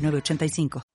985.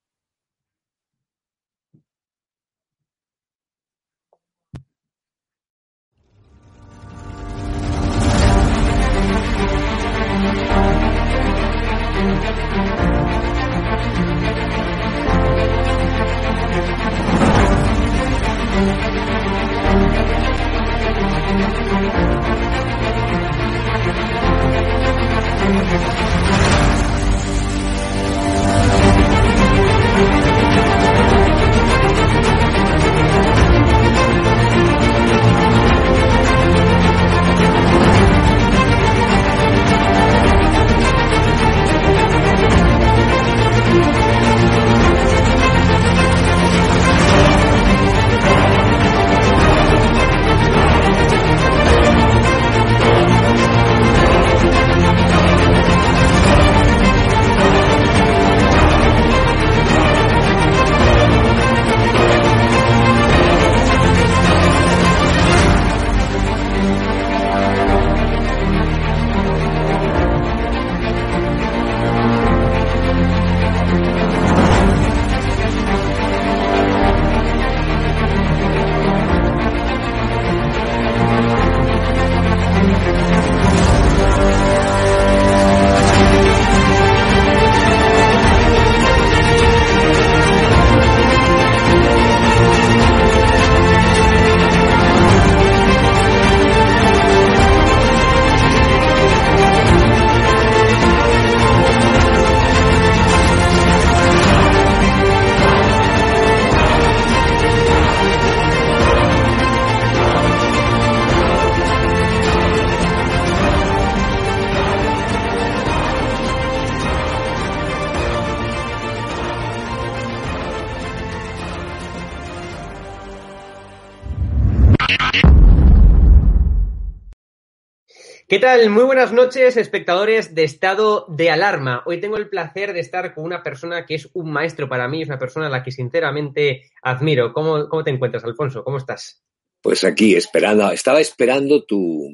¿Qué tal? Muy buenas noches, espectadores de Estado de Alarma. Hoy tengo el placer de estar con una persona que es un maestro para mí, es una persona a la que sinceramente admiro. ¿Cómo, cómo te encuentras, Alfonso? ¿Cómo estás? Pues aquí, esperando, estaba esperando tu,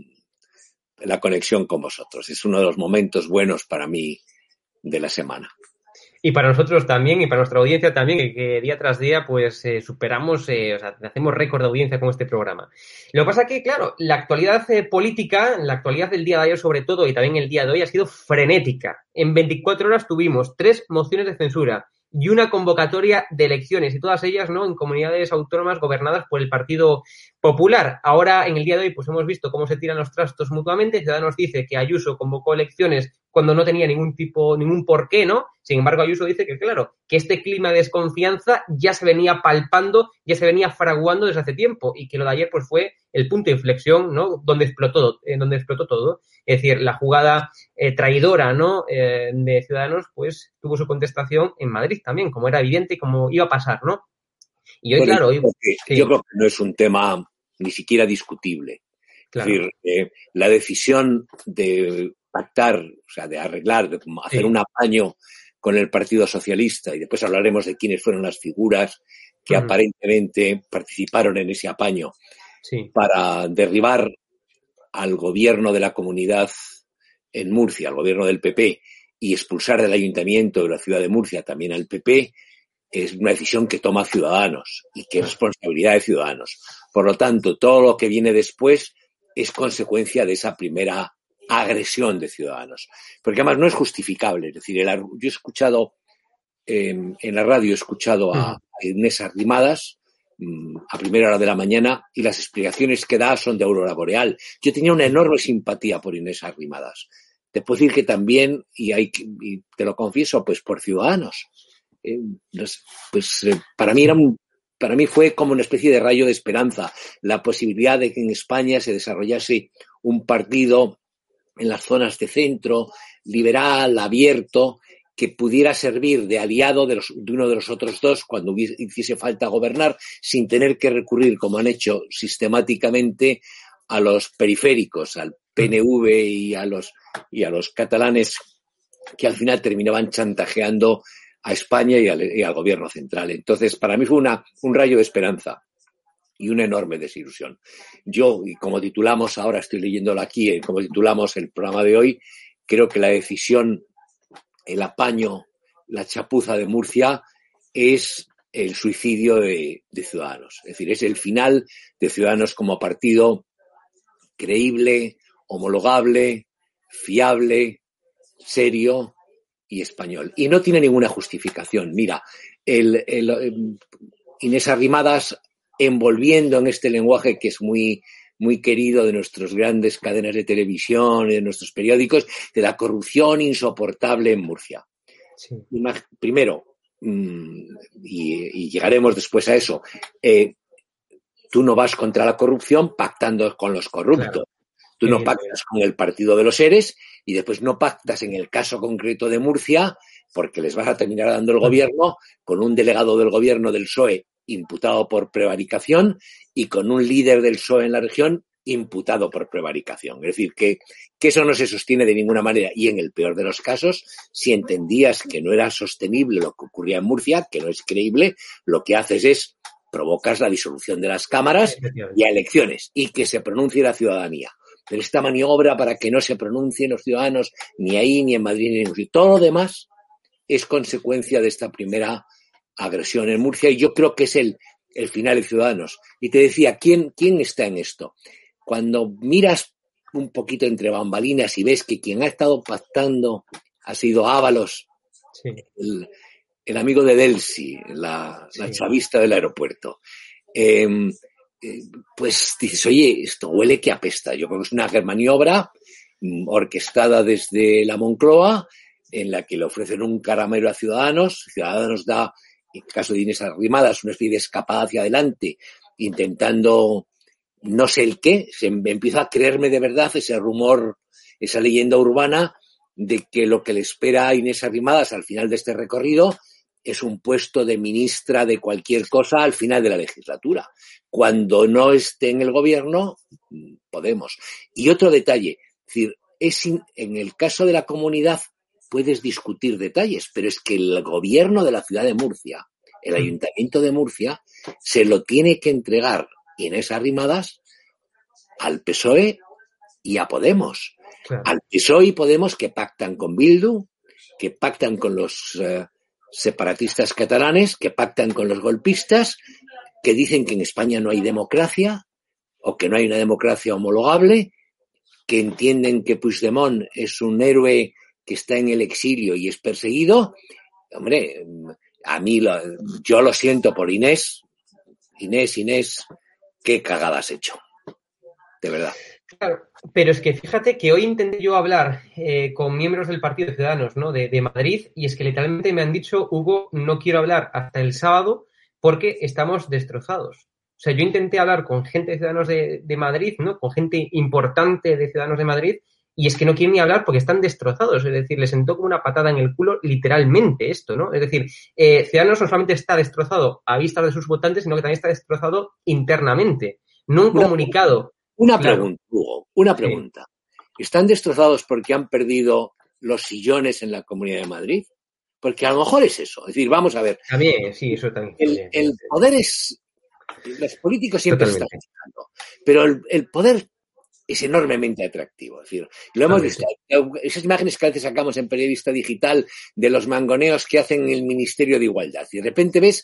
la conexión con vosotros. Es uno de los momentos buenos para mí de la semana y para nosotros también y para nuestra audiencia también, que, día tras día pues eh, superamos, eh, o sea, hacemos récord de audiencia con este programa. Lo que pasa que, claro, la actualidad eh, política, la actualidad del día de ayer sobre todo y también el día de hoy ha sido frenética. En 24 horas tuvimos tres mociones de censura y una convocatoria de elecciones y todas ellas no en comunidades autónomas gobernadas por el Partido Popular. Ahora, en el día de hoy, pues hemos visto cómo se tiran los trastos mutuamente. Ciudadanos dice que Ayuso convocó elecciones cuando no tenía ningún tipo, ningún porqué, ¿no? Sin embargo, Ayuso dice que, claro, que este clima de desconfianza ya se venía palpando, ya se venía fraguando desde hace tiempo y que lo de ayer, pues fue el punto de inflexión, ¿no? Donde explotó, eh, donde explotó todo. Es decir, la jugada eh, traidora, ¿no? Eh, de Ciudadanos, pues tuvo su contestación en Madrid también, como era evidente y como iba a pasar, ¿no? Y hoy, claro, yo creo que no es un tema ni siquiera discutible. Es decir, eh, la decisión de pactar, o sea, de arreglar, de hacer un apaño con el Partido Socialista, y después hablaremos de quiénes fueron las figuras que aparentemente participaron en ese apaño para derribar al gobierno de la comunidad en Murcia, al gobierno del PP, y expulsar del ayuntamiento de la ciudad de Murcia también al PP, es una decisión que toma Ciudadanos y que es responsabilidad de Ciudadanos. Por lo tanto, todo lo que viene después es consecuencia de esa primera agresión de Ciudadanos. Porque además no es justificable. Es decir, yo he escuchado em, en la radio, he escuchado a, Inés Arrimadas mm, a primera hora de la mañana y las explicaciones que da son de Aurora Boreal. Yo tenía una enorme simpatía por Inés Arrimadas. Te puedo decir que también, y, hay, y te lo confieso, pues por Ciudadanos. Eh, pues eh, para mí era para mí fue como una especie de rayo de esperanza la posibilidad de que en España se desarrollase un partido en las zonas de centro, liberal, abierto, que pudiera servir de aliado de, uno de los otros dos cuando hiciese falta gobernar, sin tener que recurrir, como han hecho sistemáticamente, a los periféricos, al PNV y a los, y a los catalanes, que al final terminaban chantajeando a España y al, gobierno central. Entonces, para mí fue una, un rayo de esperanza y una enorme desilusión. Yo, y como titulamos, ahora estoy leyéndolo aquí, eh, como titulamos el programa de hoy, creo que la decisión, el apaño, la chapuza de Murcia es el suicidio de, Ciudadanos. Es decir, es el final de Ciudadanos como partido creíble, homologable, fiable, serio y español. Y no tiene ninguna justificación. Mira, el, em, Inés Arrimadas envolviendo en este lenguaje que es muy, muy querido de nuestras grandes cadenas de televisión y de nuestros periódicos, de la corrupción insoportable en Murcia. Primero, mm, y, llegaremos después a eso, eh, tú no vas contra la corrupción pactando con los corruptos. Tú no pactas con el partido de los seres y después no pactas en el caso concreto de Murcia porque les vas a terminar dando el gobierno con un delegado del gobierno del PSOE imputado por prevaricación y con un líder del PSOE en la región imputado por prevaricación. Es decir, que, que, eso no se sostiene de ninguna manera. Y en el peor de los casos, si entendías que no era sostenible lo que ocurría en Murcia, que no es creíble, lo que haces es provocas la disolución de las cámaras y a elecciones y que se pronuncie la ciudadanía. Pero esta maniobra para que no se pronuncien los ciudadanos ni ahí, ni en Madrid, ni en Murcia. Todo lo demás es consecuencia de esta primera agresión en Murcia y yo creo que es el, el final de Ciudadanos. Y te decía, ¿quién, ¿quién está en esto? Cuando miras un poquito entre bambalinas y ves que quien ha estado pactando ha sido Ábalos, el, el, amigo de Delsi, la, la chavista del aeropuerto. Eh, eh, pues dices, oye, esto huele que apesta. Yo creo que es una maniobra mm, orquestada desde la Moncloa, en la que le ofrecen un caramelo a Ciudadanos. Ciudadanos da, en el caso de Inés Arrimadas, una especie de escapada hacia adelante, intentando no sé el qué. Se empieza a creerme de verdad ese rumor, esa leyenda urbana de que lo que le espera a Inés Arrimadas al final de este recorrido es un puesto de ministra de cualquier cosa al final de la legislatura. Cuando no esté en el gobierno, podemos. Y otro detalle, es decir, en el caso de la comunidad puedes discutir detalles, pero es que el gobierno de la ciudad de Murcia, el ayuntamiento de Murcia, se lo tiene que entregar Inés Arrimadas al PSOE y a Podemos. Al PSOE y Podemos que pactan con Bildu, que pactan con los eh, separatistas catalanes que pactan con los golpistas, que dicen que en España no hay democracia o que no hay una democracia homologable, que entienden que Puigdemont es un héroe que está en el exilio y es perseguido. Hombre, a mí lo, yo lo siento por Inés. Inés, Inés, qué cagada has hecho. De verdad. Claro, pero es que fíjate que hoy intenté yo hablar eh, con miembros del Partido de Ciudadanos ¿no? de, Madrid y es que literalmente me han dicho, Hugo, no quiero hablar hasta el sábado porque estamos destrozados. O sea, yo intenté hablar con gente de Ciudadanos de, de Madrid, ¿no? con gente importante de Ciudadanos de Madrid y es que no quieren ni hablar porque están destrozados. Es decir, les sentó como una patada en el culo literalmente esto, ¿no? Es decir, eh, Ciudadanos no solamente está destrozado a vista de sus votantes, sino que también está destrozado internamente. No un comunicado una pregunta, Hugo, una pregunta. ¿Están destrozados porque han perdido los sillones en la Comunidad de Madrid? Porque a lo mejor es eso. Es decir, vamos a ver. También, sí, eso también. El, poder es. Los políticos siempre están buscando. Pero el, poder es enormemente atractivo. Es decir, lo hemos visto. Esas imágenes que a veces sacamos en periodista digital de los mangoneos que hacen en el Ministerio de Igualdad. Y de repente ves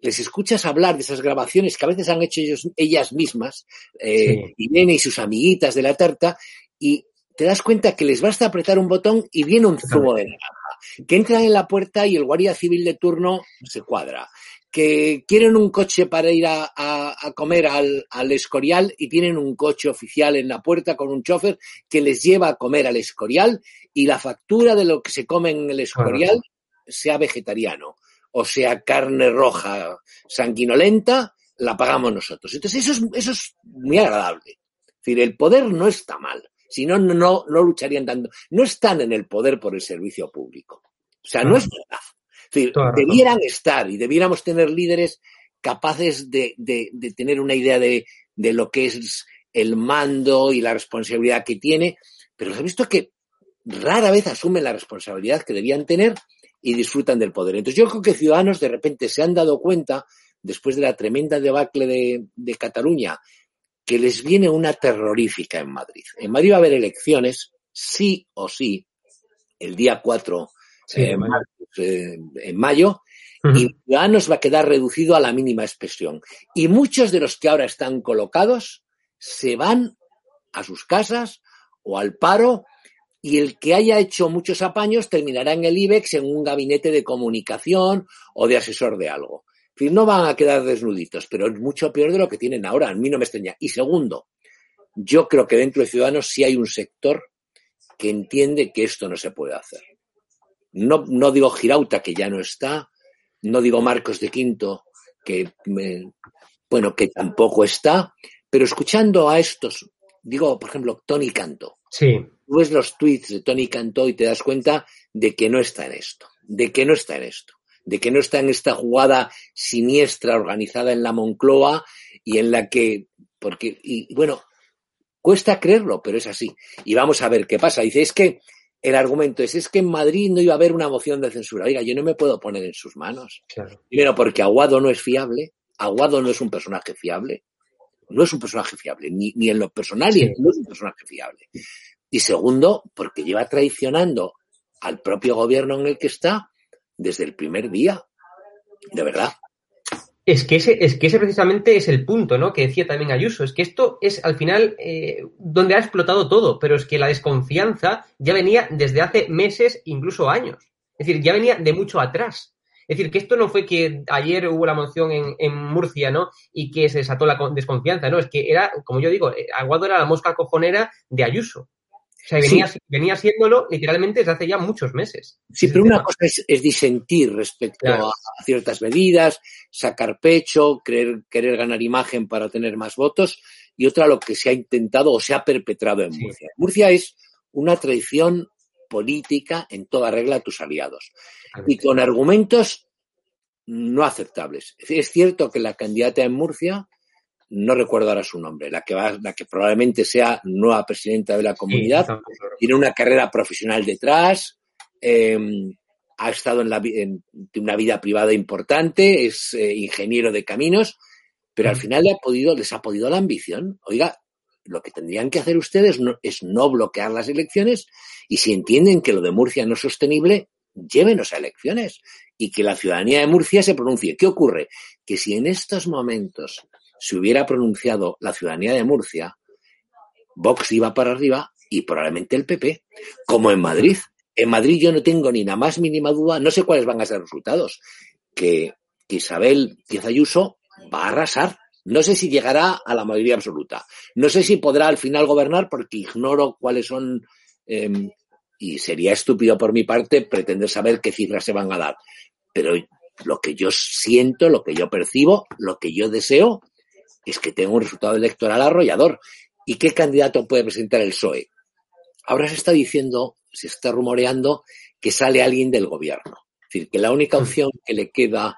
les escuchas hablar de esas grabaciones que a veces han hecho ellos, ellas mismas, eh, Irene y sus amiguitas de la tarta, y te das cuenta que les basta apretar un botón y viene un zumo de naranja, que entran en la puerta y el guardia civil de turno se cuadra, que quieren un coche para ir a, comer al, al, Escorial y tienen un coche oficial en la puerta con un chofer que les lleva a comer al Escorial y la factura de lo que se come en el Escorial sea vegetariano o sea carne roja sanguinolenta, la pagamos nosotros. Entonces eso es, eso es muy agradable. Es decir, el poder no está mal. Si no, no, no lucharían tanto. No están en el poder por el servicio público. O sea, no es verdad. Es decir, debieran estar y debiéramos tener líderes capaces de, tener una idea de, lo que es el mando y la responsabilidad que tiene, pero se ha visto que rara vez asumen la responsabilidad que debían tener y disfrutan del poder. Entonces yo creo que ciudadanos de repente se han dado cuenta, después de la tremenda debacle de, Cataluña, que les viene una terrorífica en Madrid. En Madrid va a haber elecciones, sí o sí, el día 4 eh, eh, en mayo, y Ciudadanos va a quedar reducido a la mínima expresión. Y muchos de los que ahora están colocados se van a sus casas o al paro y el que haya hecho muchos apaños terminará en el IBEX en un gabinete de comunicación o de asesor de algo. No van a quedar desnuditos, pero es mucho peor de lo que tienen ahora. A mí no me extraña. Y segundo, yo creo que dentro de Ciudadanos sí hay un sector que entiende que esto no se puede hacer. No, no digo Girauta, que ya no está, no digo Marcos de Quinto, que, bueno, que tampoco está, pero escuchando a estos, digo, por ejemplo, Tony Canto. Sí. Tú ves los tweets de Tony Cantó y te das cuenta de que no está en esto, de que no está en esto, de que no está en esta jugada siniestra organizada en la Moncloa y en la que, porque, y bueno, cuesta creerlo, pero es así. Y vamos a ver qué pasa. Dice, es que el argumento es, es que en Madrid no iba a haber una moción de censura. Oiga, yo no me puedo poner en sus manos. Primero, porque Aguado no es fiable. Aguado no es un personaje fiable. No es un personaje fiable, ni, ni en lo personal, ni en, no es un personaje fiable. Y segundo, porque lleva traicionando al propio gobierno en el que está desde el primer día. De verdad. Es que ese, es que ese precisamente es el punto, ¿no? Que decía también Ayuso. Es que esto es al final eh, donde ha explotado todo, pero es que la desconfianza ya venía desde hace meses, incluso años. Es decir, ya venía de mucho atrás. Es decir, que esto no fue que ayer hubo la moción en, en, Murcia, ¿no? Y que se desató la desconfianza, ¿no? Es que era, como yo digo, Aguado era la mosca cojonera de Ayuso. O sea, venía, venía siéndolo literalmente desde hace ya muchos meses. Sí, pero una cosa es, disentir respecto a, ciertas medidas, sacar pecho, querer, querer ganar imagen para tener más votos, y otra lo que se ha intentado o se ha perpetrado en Murcia. Murcia es una traición política en toda regla a tus aliados. Y con argumentos no aceptables. Es cierto que la candidata en Murcia no recuerdo ahora su nombre, la que va, la que probablemente sea nueva presidenta de la comunidad, tiene una carrera profesional detrás, em, ha estado en, la, en, una vida privada importante, es eh, ingeniero de caminos, pero al final le ha podido, les ha podido la ambición. Oiga, lo que tendrían que hacer ustedes es no bloquear las elecciones y si entienden que lo de Murcia no es sostenible, llévenos a elecciones y que la ciudadanía de Murcia se pronuncie. ¿Qué ocurre? Que si en estos momentos se hubiera pronunciado la ciudadanía de Murcia, Vox iba para arriba y probablemente el PP, como en Madrid. En Madrid yo no tengo ni la más mínima duda, no sé cuáles van a ser los resultados, que, Isabel Díaz Ayuso va a arrasar. No sé si llegará a la mayoría absoluta. No sé si podrá al final gobernar porque ignoro cuáles son, em, y sería estúpido por mi parte pretender saber qué cifras se van a dar. Pero lo que yo siento, lo que yo percibo, lo que yo deseo es que tenga un resultado electoral arrollador. ¿Y qué candidato puede presentar el PSOE? Ahora se está diciendo, se está rumoreando que sale alguien del gobierno. Es decir, que la única mm. opción que le queda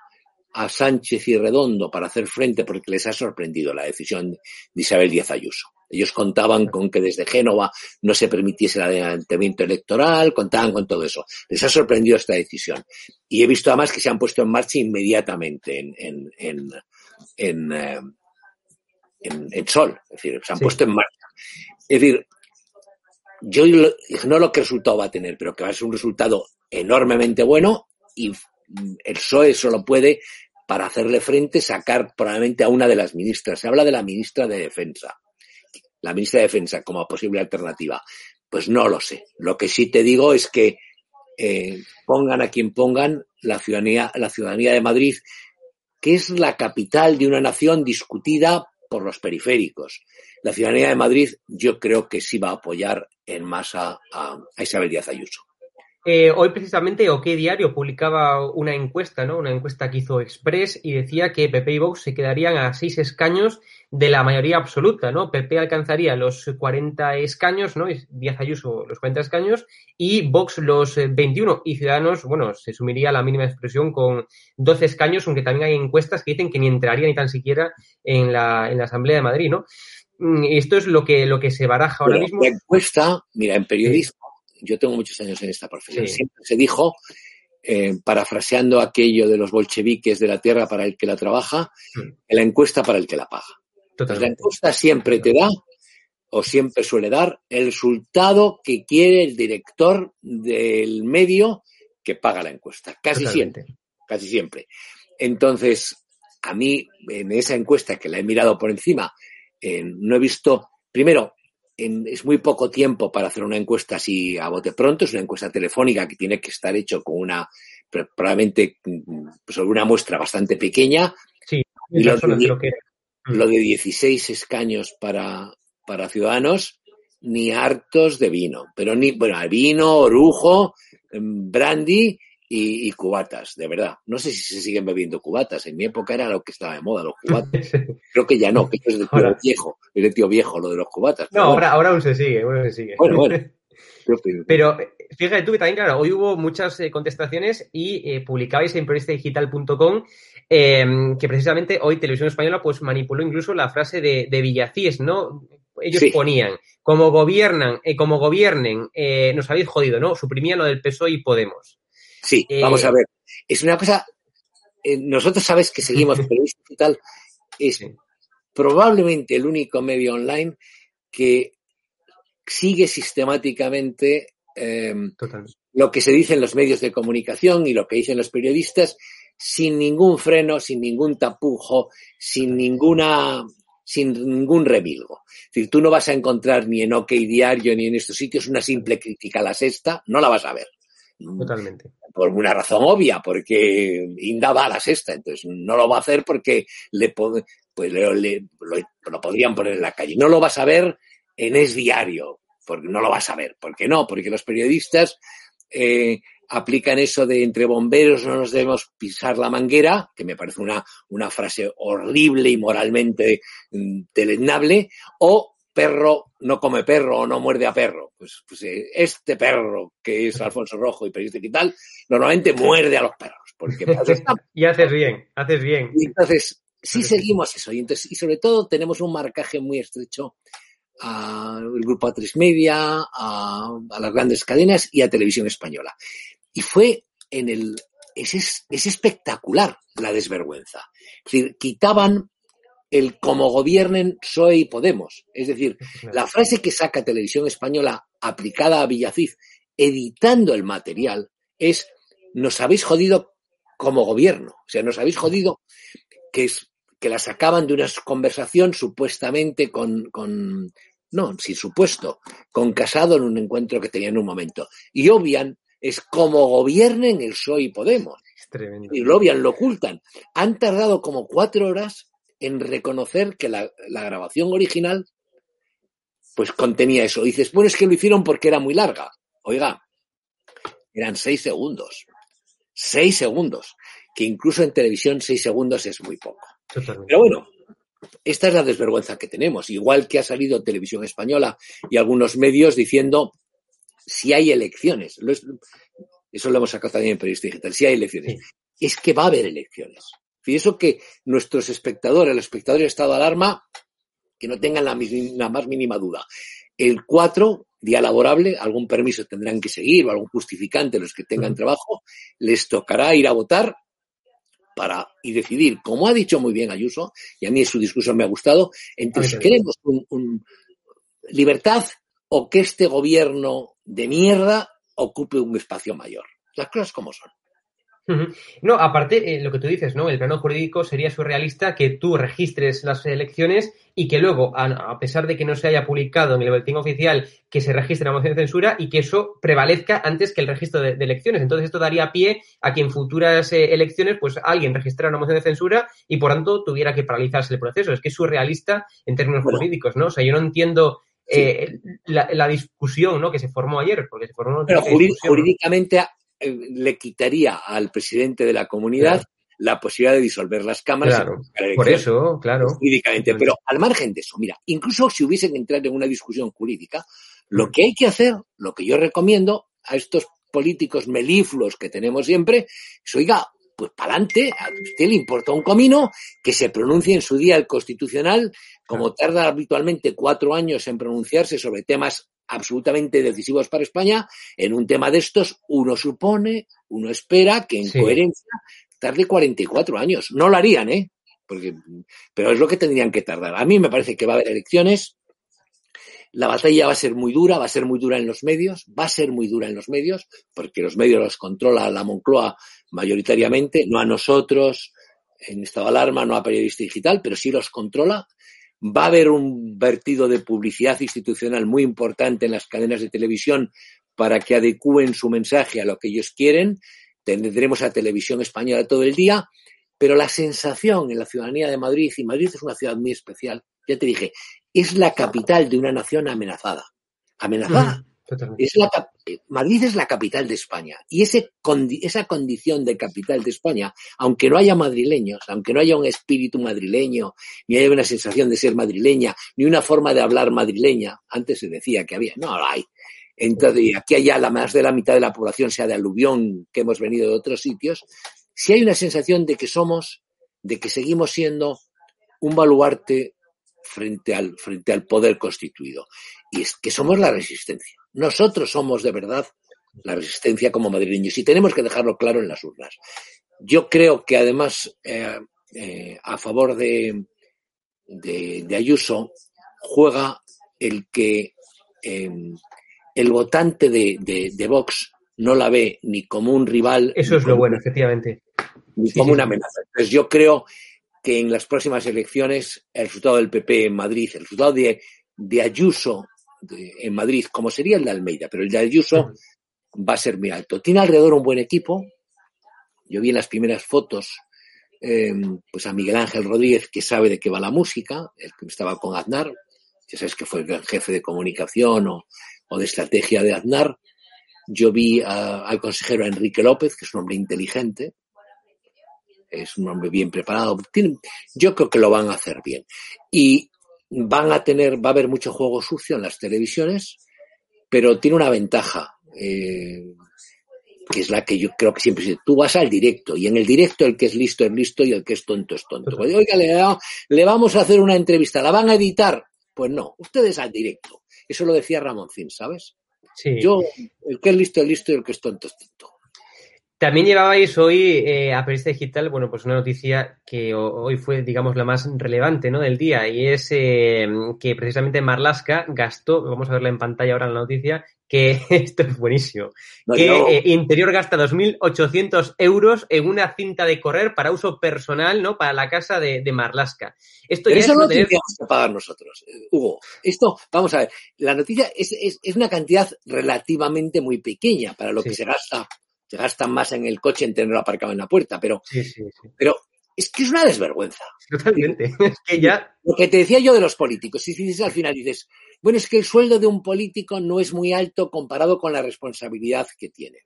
a Sánchez y Redondo para hacer frente, porque les ha sorprendido la decisión de Isabel Díaz Ayuso. Ellos contaban con que desde Génova no se permitiese el adelantamiento electoral, contaban con todo eso. Les ha sorprendido esta decisión. Y he visto además que se han puesto en marcha inmediatamente en, en, eh, en, sol, es decir, se han puesto en marcha. Es decir, yo ignoro qué resultado va a tener, pero que va a ser un resultado enormemente bueno y el PSOE solo puede, para hacerle frente, sacar probablemente a una de las ministras. Se habla de la ministra de Defensa. La ministra de Defensa como posible alternativa. Pues no lo sé. Lo que sí te digo es que eh, pongan a quien pongan, la ciudadanía, la ciudadanía de Madrid, que es la capital de una nación discutida por los periféricos. La ciudadanía de Madrid yo creo que sí va a apoyar en masa a, Isabel Díaz Ayuso. Eh, hoy precisamente OK Diario publicaba una encuesta, ¿no? Una encuesta que hizo Express y decía que PP y Vox se quedarían a seis escaños de la mayoría absoluta, ¿no? PP alcanzaría los 40 escaños, ¿no? Díaz Ayuso los 40 escaños y Vox los 21 y Ciudadanos, bueno, se sumiría a la mínima expresión con 12 escaños, aunque también hay encuestas que dicen que ni entraría ni tan siquiera en la, en la Asamblea de Madrid, ¿no? Mm, esto es lo que, lo que se baraja ahora mismo. La encuesta, mira, en periodismo, yo tengo muchos años en esta profesión, siempre se dijo, eh, parafraseando aquello de los bolcheviques de la tierra para el que la trabaja, la encuesta para el que la paga. la encuesta siempre te da o siempre suele dar el resultado que quiere el director del medio que paga la encuesta. Casi siempre. Casi siempre. Entonces, a mí, en esa encuesta que la he mirado por encima, eh, no he visto, primero, es muy poco tiempo para hacer una encuesta así a bote pronto, es una encuesta telefónica que tiene que estar hecho con una, probablemente mm, sobre una muestra bastante pequeña. Sí, y lo, de, lo de 16 escaños para, para Ciudadanos, ni hartos de vino, pero ni, bueno, vino, orujo, em, brandy y, cubatas, de verdad. No sé si se siguen bebiendo cubatas. En mi época era lo que estaba de moda, los cubatas. Creo que ya no, que es de tío viejo, es de tío viejo lo de los cubatas. No, ahora, ahora aún se sigue, ahora se sigue. Bueno, bueno. Pero fíjate tú que también, claro, hoy hubo muchas eh, contestaciones y eh, publicabais en periodistadigital.com eh, que precisamente hoy Televisión Española pues manipuló incluso la frase de, de Villacís, ¿no? Ellos ponían, como gobiernan, como gobiernen, nos habéis jodido, ¿no? Suprimían lo del PSOE y Podemos. Sí, vamos a eh, ver. Es una cosa, eh, nosotros sabes que seguimos periodistas y tal, es probablemente el único medio online que sigue sistemáticamente em, lo que se dice en los medios de comunicación y lo que dicen los periodistas sin ningún freno, sin ningún tapujo, sin ninguna sin ningún remilgo. Es decir, tú no vas a encontrar ni en OK Diario ni en estos sitios una simple crítica a la sexta, no la vas a ver. Totalmente. Por una razón obvia, porque Inda va a la sexta, entonces no lo va a hacer porque le pues le, lo, podrían poner en la calle. No lo vas a ver en Es Diario, porque no lo vas a ver. ¿Por qué no? Porque los periodistas eh, aplican eso de entre bomberos no nos debemos pisar la manguera, que me parece una, una frase horrible y moralmente mm, deleznable, o perro no come perro o no muerde a perro. Pues, pues eh, este perro, que es Alfonso Rojo y periodista y tal, normalmente muerde a los perros. Porque y haces bien, haces bien. Y entonces, sí seguimos eso. Y, entonces, y sobre todo tenemos un marcaje muy estrecho al grupo A3 Media, a, las grandes cadenas y a Televisión Española. Y fue en el... Es, es espectacular la desvergüenza. Es decir, quitaban el como gobiernen PSOE y Podemos. Es decir, la frase que saca Televisión Española aplicada a Villacif, editando el material, es nos habéis jodido como gobierno. O sea, nos habéis jodido que, es, que la sacaban de una conversación supuestamente con, con, no, sin supuesto, con Casado en un encuentro que tenían en un momento. Y obvian es como gobiernen el PSOE y Podemos. Y lo obvian, lo ocultan. Han tardado como cuatro horas en reconocer que la, grabación original pues contenía eso. dices, bueno, es que lo hicieron porque era muy larga. Oiga, eran seis segundos. Seis segundos. Que incluso en televisión seis segundos es muy poco. Pero bueno, esta es la desvergüenza que tenemos. Igual que ha salido Televisión Española y algunos medios diciendo si hay elecciones. Eso lo hemos sacado también en Periodista Digital. Si hay elecciones. Es que va a haber elecciones. Y eso que nuestros espectadores, el espectador de estado de alarma, que no tengan la, más mínima duda. El 4, día laborable, algún permiso tendrán que seguir o algún justificante los que tengan trabajo, les tocará ir a votar para y decidir, como ha dicho muy bien Ayuso, y a mí su discurso me ha gustado, entre si queremos un, libertad o que este gobierno de mierda ocupe un espacio mayor. Las cosas como son. No, aparte, eh, lo que tú dices, ¿no? El plano jurídico sería surrealista que tú registres las elecciones y que luego, a, pesar de que no se haya publicado en el boletín oficial que se registre la moción de censura y que eso prevalezca antes que el registro de, elecciones. Entonces, esto daría pie a que en futuras eh, elecciones, pues alguien registrara una moción de censura y por tanto tuviera que paralizarse el proceso. Es que es surrealista en términos jurídicos, ¿no? O sea, yo no entiendo eh, la, discusión ¿no? que se formó ayer, porque se formó Pero jurídicamente le quitaría al presidente de la comunidad la posibilidad de disolver las cámaras. Claro, por eso, claro. Jurídicamente. Pero al margen de eso, mira, incluso si hubiesen entrado en una discusión jurídica, lo mm. que hay que hacer, lo que yo recomiendo a estos políticos melifluos que tenemos siempre, es, oiga, pues para adelante, a usted le importa un comino que se pronuncie en su día el constitucional, como tarda habitualmente cuatro años en pronunciarse sobre temas absolutamente decisivos para España, en un tema de estos uno supone, uno espera que en coherencia tarde 44 años. No lo harían, ¿eh? Porque, pero es lo que tendrían que tardar. A mí me parece que va a haber elecciones, la batalla va a ser muy dura, va a ser muy dura en los medios, va a ser muy dura en los medios, porque los medios los controla la Moncloa mayoritariamente, no a nosotros en estado de alarma, no a periodista digital, pero sí los controla. Va a haber un vertido de publicidad institucional muy importante en las cadenas de televisión para que adecúen su mensaje a lo que ellos quieren. Tendremos a televisión española todo el día, pero la sensación en la ciudadanía de Madrid, y Madrid es una ciudad muy especial, ya te dije, es la capital de una nación amenazada. Amenazada. Madrid es la capital de España y ese, esa condición de capital de España, aunque no haya madrileños, aunque no haya un espíritu madrileño, ni haya una sensación de ser madrileña, ni una forma de hablar madrileña, antes se decía que había, no hay. Entonces, aquí allá la más de la mitad de la población sea de aluvión que hemos venido de otros sitios, si hay una sensación de que somos, de que seguimos siendo un baluarte frente al, frente al poder constituido. Y es que somos la resistencia. Nosotros somos de verdad la resistencia como madrileños y tenemos que dejarlo claro en las urnas. Yo creo que además eh, eh, a favor de, de, Ayuso juega el que em, el votante de, de, Vox no la ve ni como un rival. Eso es lo bueno, efectivamente. Ni como una amenaza. Entonces yo creo que en las próximas elecciones el resultado del PP en Madrid, el resultado de, de Ayuso en Madrid, como sería el de Almeida, pero el de Ayuso va a ser muy alto. Tiene alrededor un buen equipo. Yo vi en las primeras fotos em, pues a Miguel Ángel Rodríguez, que sabe de qué va la música, el que estaba con Aznar, ya sabes que fue el jefe de comunicación o, de estrategia de Aznar. Yo vi al consejero Enrique López, que es un hombre inteligente, es un hombre bien preparado. yo creo que lo van a hacer bien. Y van a tener, va a haber mucho juego sucio en las televisiones, pero tiene una ventaja, eh, que es la que yo creo que siempre dice, tú vas al directo, y en el directo el que es listo es listo y el que es tonto es tonto. Oiga, le, vamos a hacer una entrevista, ¿la van a editar? Pues no, ustedes al directo. Eso lo decía Ramoncín, ¿sabes? Yo, el que es listo es listo y el que es tonto es tonto. También llevabais hoy eh, a Periodista Digital, bueno, pues una noticia que hoy fue, digamos, la más relevante ¿no? del día y es eh, que precisamente Marlaska gastó, vamos a verla en pantalla ahora en la noticia, que esto es buenísimo, que eh, Interior gasta 2.800 euros en una cinta de correr para uso personal, ¿no? Para la casa de, Marlaska. Esto Pero eso no tener... que pagar nosotros, Hugo. Esto, vamos a ver, la noticia es, una cantidad relativamente muy pequeña para lo que se gasta se gastan más en el coche en tenerlo aparcado en la puerta, pero, pero es que es una desvergüenza. Totalmente. Es que ya. Lo que te decía yo de los políticos, si dices al final dices, bueno, es que el sueldo de un político no es muy alto comparado con la responsabilidad que tiene.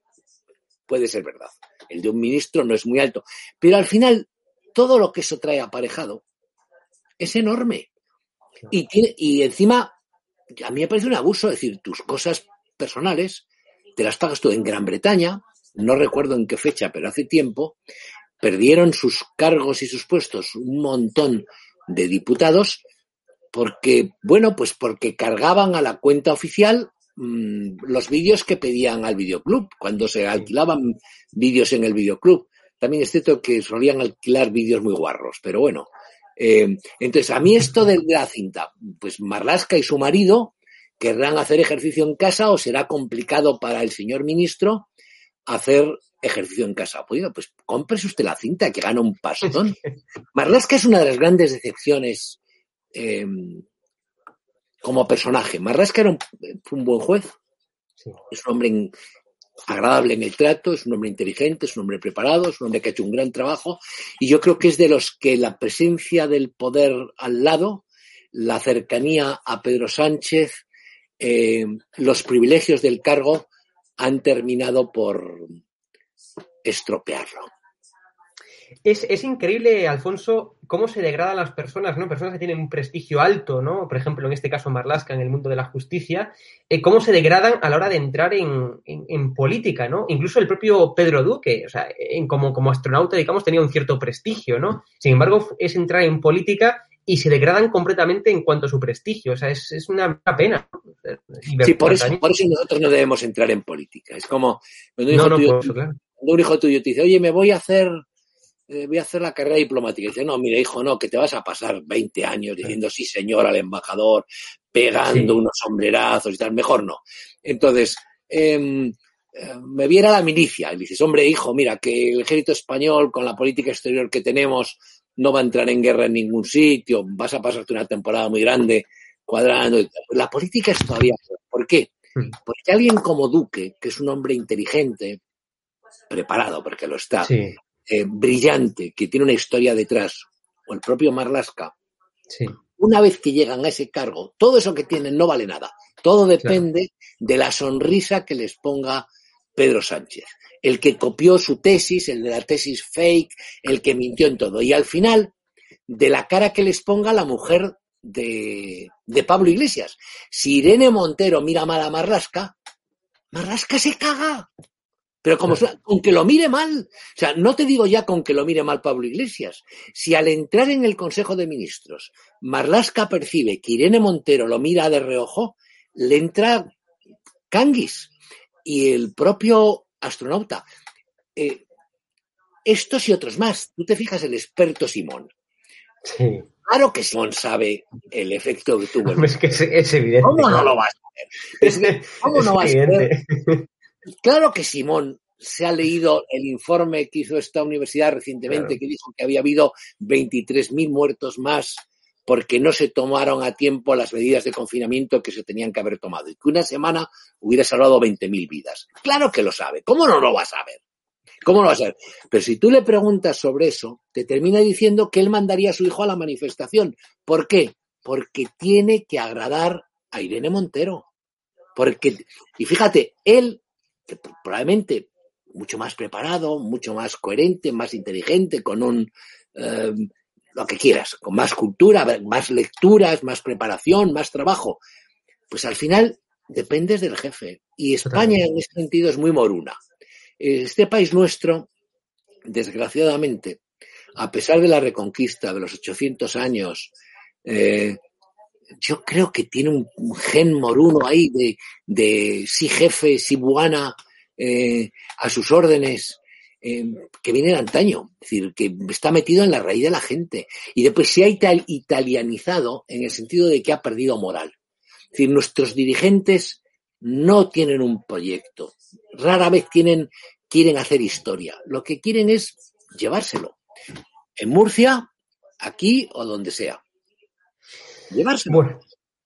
Puede ser verdad. El de un ministro no es muy alto. Pero al final, todo lo que eso trae aparejado es enorme. Y, tiene, y encima, a mí me parece un abuso decir, tus cosas personales te las pagas tú en Gran Bretaña, no recuerdo en qué fecha, pero hace tiempo, perdieron sus cargos y sus puestos un montón de diputados porque, bueno, pues porque cargaban a la cuenta oficial mm, los vídeos que pedían al videoclub, cuando se alquilaban vídeos en el videoclub. También es cierto que solían alquilar vídeos muy guarros, pero bueno. Eh, entonces, a mí esto de la cinta, pues Marlasca y su marido querrán hacer ejercicio en casa o será complicado para el señor ministro hacer ejercicio en casa. Pues, pues cómprese usted la cinta que gana un pastón. Marlaska es una de las grandes decepciones em, como personaje. Marlaska era un, buen juez. Es un hombre agradable en el trato, es un hombre inteligente, es un hombre preparado, es un hombre que ha hecho un gran trabajo y yo creo que es de los que la presencia del poder al lado, la cercanía a Pedro Sánchez, eh, los privilegios del cargo han terminado por estropearlo. Es, es, increíble, Alfonso, cómo se degradan las personas, ¿no? Personas que tienen un prestigio alto, ¿no? Por ejemplo, en este caso Marlaska en el mundo de la justicia, eh, cómo se degradan a la hora de entrar en, en, política, ¿no? Incluso el propio Pedro Duque, o sea, en, como, como astronauta, digamos, tenía un cierto prestigio, ¿no? Sin embargo, es entrar en política y se degradan completamente en cuanto a su prestigio. O sea, es, es una pena. Sí, por eso, por eso nosotros no debemos entrar en política. Es como cuando un hijo, tuyo, un hijo tuyo te dice, oye, me voy a hacer eh, voy a hacer la carrera diplomática. Y dice, no, mira, hijo, no, que te vas a pasar 20 años diciendo sí, señor, al embajador, pegando unos sombrerazos y tal. Mejor no. Entonces, em, eh, me viera la milicia. Y dices, hombre, hijo, mira, que el ejército español, con la política exterior que tenemos, no va a entrar en guerra en ningún sitio. Vas a pasarte una temporada muy grande cuadrando. La política es todavía ¿Por qué? Hmm. Porque alguien como Duque, que es un hombre inteligente, preparado, porque lo está, eh, brillante, que tiene una historia detrás, o el propio Marlasca, una vez que llegan a ese cargo, todo eso que tienen no vale nada. Todo depende de la sonrisa que les ponga Pedro Sánchez. El que copió su tesis, el de la tesis fake, el que mintió en todo. Y al final, de la cara que les ponga la mujer de, de Pablo Iglesias. Si Irene Montero mira mal a Marlasca, Marlasca se caga. Pero como con que lo mire mal, o sea, no te digo ya con que lo mire mal Pablo Iglesias, si al entrar en el Consejo de Ministros Marlasca percibe que Irene Montero lo mira de reojo, le entra canguis y el propio astronauta. Eh, estos y otros más. Tú te fijas el experto Simón. Sí. Claro que Simón sabe el efecto que tuvo. Es que es, evidente. ¿Cómo no lo vas a saber? ¿Cómo no vas a saber? Claro que Simón se ha leído el informe que hizo esta universidad recientemente que dijo que había habido 23.000 muertos más porque no se tomaron a tiempo las medidas de confinamiento que se tenían que haber tomado y que una semana hubiera salvado 20.000 vidas. Claro que lo sabe. ¿Cómo no lo va a saber? ¿Cómo lo va a saber? Pero si tú le preguntas sobre eso, te termina diciendo que él mandaría a su hijo a la manifestación. ¿Por qué? Porque tiene que agradar a Irene Montero. Porque, y fíjate, él que probablemente mucho más preparado, mucho más coherente, más inteligente, con un em, lo que quieras, con más cultura, más lecturas, más preparación, más trabajo. Pues al final dependes del jefe. Y España en ese sentido es muy moruna. Este país nuestro, desgraciadamente, a pesar de la reconquista de los 800 años, eh, yo creo que tiene un, gen moruno ahí de, de sí jefe, sí buana, eh, a sus órdenes, eh, que viene de antaño, es decir, que está metido en la raíz de la gente. Y después se ha italianizado en el sentido de que ha perdido moral. Es decir, nuestros dirigentes no tienen un proyecto, rara vez quieren hacer historia, lo que quieren es llevárselo. En Murcia, aquí o donde sea. Bueno,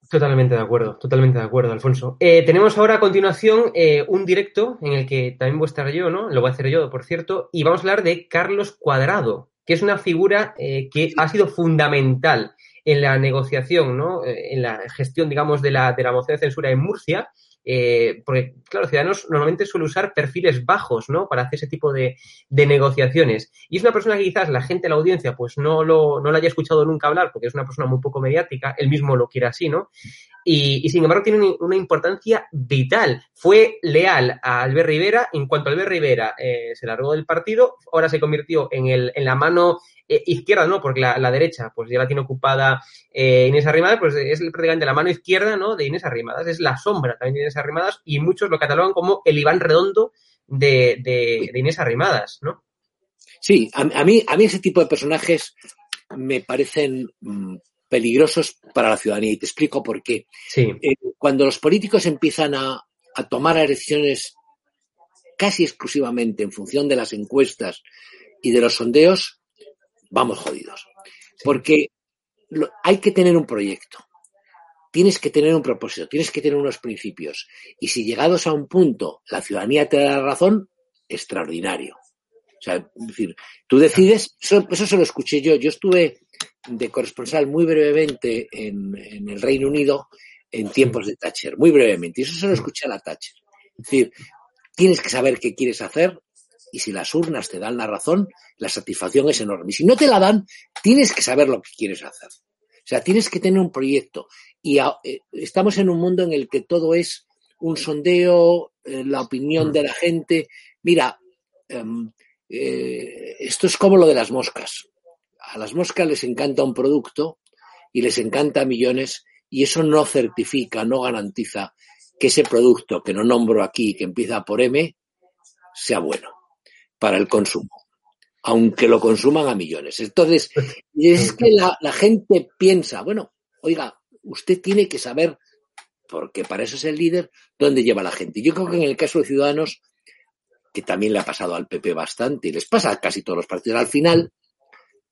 totalmente de acuerdo, totalmente de acuerdo, Alfonso. Eh, tenemos ahora a continuación eh, un directo en el que también voy a estar yo, ¿no? Lo voy a hacer yo, por cierto, y vamos a hablar de Carlos Cuadrado, que es una figura eh, que ha sido fundamental en la negociación, ¿no? En la gestión, digamos, de la, de la moción de censura en Murcia eh, porque, claro, Ciudadanos normalmente suele usar perfiles bajos, ¿no? Para hacer ese tipo de, negociaciones. Y es una persona que quizás la gente, la audiencia, pues no lo, no la haya escuchado nunca hablar, porque es una persona muy poco mediática, él mismo lo quiere así, ¿no? Y, sin embargo tiene una importancia vital. Fue leal a Albert Rivera, en cuanto Albert Rivera eh, se largó del partido, ahora se convirtió en, el, en la mano eh, izquierda, ¿no? Porque la, derecha, pues ya la tiene ocupada eh, Inés Arrimadas, pues es prácticamente la mano izquierda, ¿no? De Inés Arrimadas, es la sombra también de Inés Arrimadas y muchos lo catalogan como el Iván Redondo de, de, Inés Arrimadas, ¿no? Sí, a, mí, a mí ese tipo de personajes me parecen mm, peligrosos para la ciudadanía y te explico por qué. Sí. Eh, cuando los políticos empiezan a, a tomar elecciones casi exclusivamente en función de las encuestas y de los sondeos, vamos jodidos. Porque hay que tener un proyecto, tienes que tener un propósito, tienes que tener unos principios. Y si llegados a un punto la ciudadanía te da la razón, extraordinario. O sea, es decir, tú decides, eso, se lo escuché yo. Yo estuve de corresponsal muy brevemente en, el Reino Unido en tiempos de Thatcher, muy brevemente. Y eso se lo escuché a la Thatcher. Es decir, tienes que saber qué quieres hacer y si las urnas te dan la razón, la satisfacción es enorme. Y si no te la dan, tienes que saber lo que quieres hacer. O sea, tienes que tener un proyecto. Y eh, estamos en un mundo en el que todo es un sondeo, eh, la opinión de la gente. Mira, em, eh, esto es como lo de las moscas. A las moscas les encanta un producto y les encanta millones y eso no certifica, no garantiza que ese producto que no nombro aquí, que empieza por M, sea bueno para el consumo, aunque lo consuman a millones. Entonces, es que la, la gente piensa, bueno, oiga, usted tiene que saber, porque para eso es el líder, dónde lleva la gente. Yo creo que en el caso de Ciudadanos, que también le ha pasado al PP bastante, y les pasa a casi todos los partidos, al final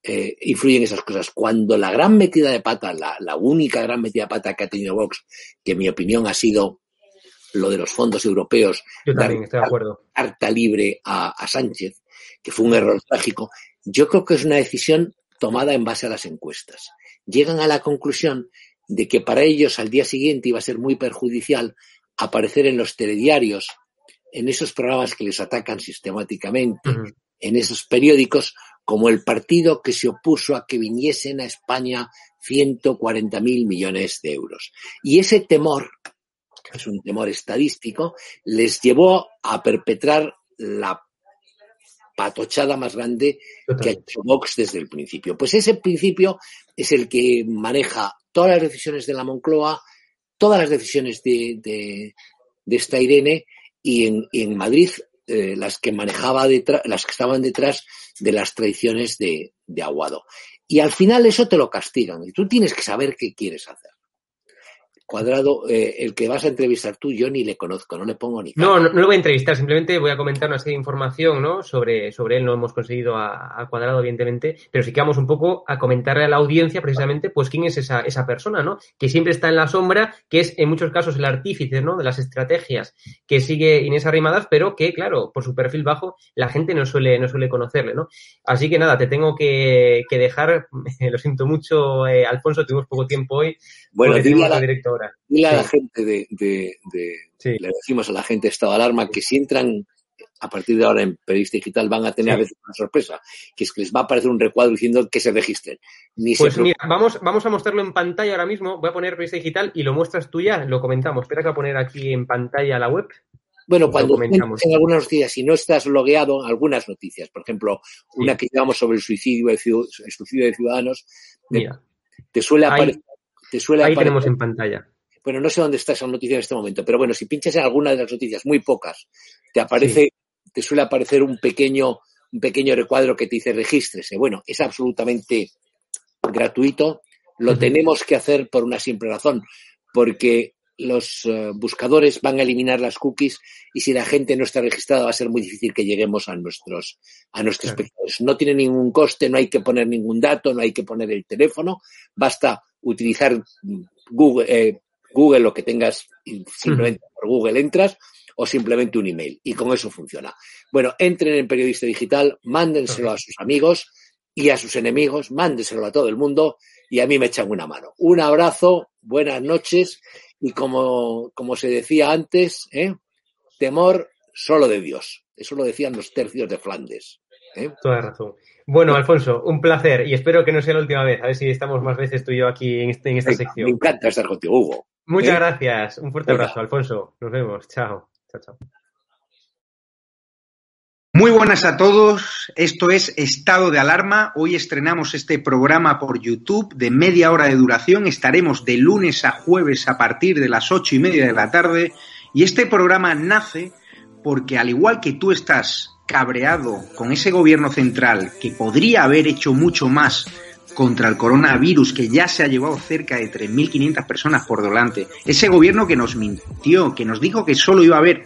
eh, influyen esas cosas. Cuando la gran metida de pata, la, la, única gran metida de pata que ha tenido Vox, que en mi opinión ha sido lo de los fondos europeos, yo también estoy de acuerdo. Carta libre a, a Sánchez, que fue un error trágico, yo creo que es una decisión tomada en base a las encuestas. Llegan a la conclusión de que para ellos al día siguiente iba a ser muy perjudicial aparecer en los telediarios, en esos programas que les atacan sistemáticamente, uh -huh. en esos periódicos, como el partido que se opuso a que viniesen a España 140 mil millones de euros. Y ese temor, es un temor estadístico, les llevó a perpetrar la patochada más grande que ha hecho Vox desde el principio. Pues ese principio es el que maneja todas las decisiones de la Moncloa, todas las decisiones de, de, esta Irene y en, en Madrid eh, las que manejaba detrás, las que estaban detrás de las traiciones de, de Aguado. Y al final eso te lo castigan y tú tienes que saber qué quieres hacer. Cuadrado, eh, el que vas a entrevistar tú, yo ni le conozco, no le pongo ni cara. No, no, no, lo voy a entrevistar, simplemente voy a comentar una serie de información ¿no? sobre, sobre él. No hemos conseguido a, a, Cuadrado, evidentemente, pero sí que vamos un poco a comentarle a la audiencia precisamente pues quién es esa, esa persona, ¿no? Que siempre está en la sombra, que es en muchos casos el artífice ¿no? de las estrategias que sigue Inés Arrimadas, pero que, claro, por su perfil bajo, la gente no suele, no suele conocerle, ¿no? Así que nada, te tengo que, que dejar, lo siento mucho, eh, Alfonso, tuvimos poco tiempo hoy. Bueno, dile a, la, directo ahora. dile a la gente de, de, de sí. le decimos a la gente de estado de alarma que si entran a partir de ahora en periodista digital van a tener sí. a veces una sorpresa, que es que les va a aparecer un recuadro diciendo que se registren. Ni pues se mira, vamos, vamos a mostrarlo en pantalla ahora mismo, voy a poner periodista digital y lo muestras tú ya, lo comentamos. Espera que voy a poner aquí en pantalla la web. Bueno, cuando en algunas noticias, si no estás logueado, algunas noticias, por ejemplo, sí. una que llevamos sobre el suicidio, el suicidio de ciudadanos, Mira. te suele aparecer te suele Ahí aparecer... tenemos en pantalla. Bueno, no sé dónde está esa noticia en este momento, pero bueno, si pinchas en alguna de las noticias, muy pocas, te aparece, sí. te suele aparecer un pequeño, un pequeño recuadro que te dice regístrese. Bueno, es absolutamente gratuito. Lo uh -huh. tenemos que hacer por una simple razón, porque los uh, buscadores van a eliminar las cookies y si la gente no está registrada va a ser muy difícil que lleguemos a nuestros a nuestros claro. espectadores. No tiene ningún coste, no hay que poner ningún dato, no hay que poner el teléfono, basta utilizar Google, eh, Google lo que tengas, simplemente por Google entras o simplemente un email y con eso funciona. Bueno, entren en Periodista Digital, mándenselo a sus amigos y a sus enemigos, mándenselo a todo el mundo y a mí me echan una mano. Un abrazo, buenas noches y como, como se decía antes, ¿eh? temor solo de Dios. Eso lo decían los tercios de Flandes. ¿eh? Toda razón. Bueno, Alfonso, un placer y espero que no sea la última vez. A ver si estamos más veces tú y yo aquí en, este, en esta sección. Me encanta estar contigo, Hugo. Muchas ¿eh? gracias. Un fuerte abrazo, Alfonso. Nos vemos. Chao. Chao, chao. Muy buenas a todos, esto es Estado de Alarma. Hoy estrenamos este programa por YouTube de media hora de duración. Estaremos de lunes a jueves a partir de las ocho y media de la tarde. Y este programa nace porque al igual que tú estás cabreado con ese gobierno central que podría haber hecho mucho más contra el coronavirus que ya se ha llevado cerca de 3.500 personas por delante, ese gobierno que nos mintió, que nos dijo que solo iba a haber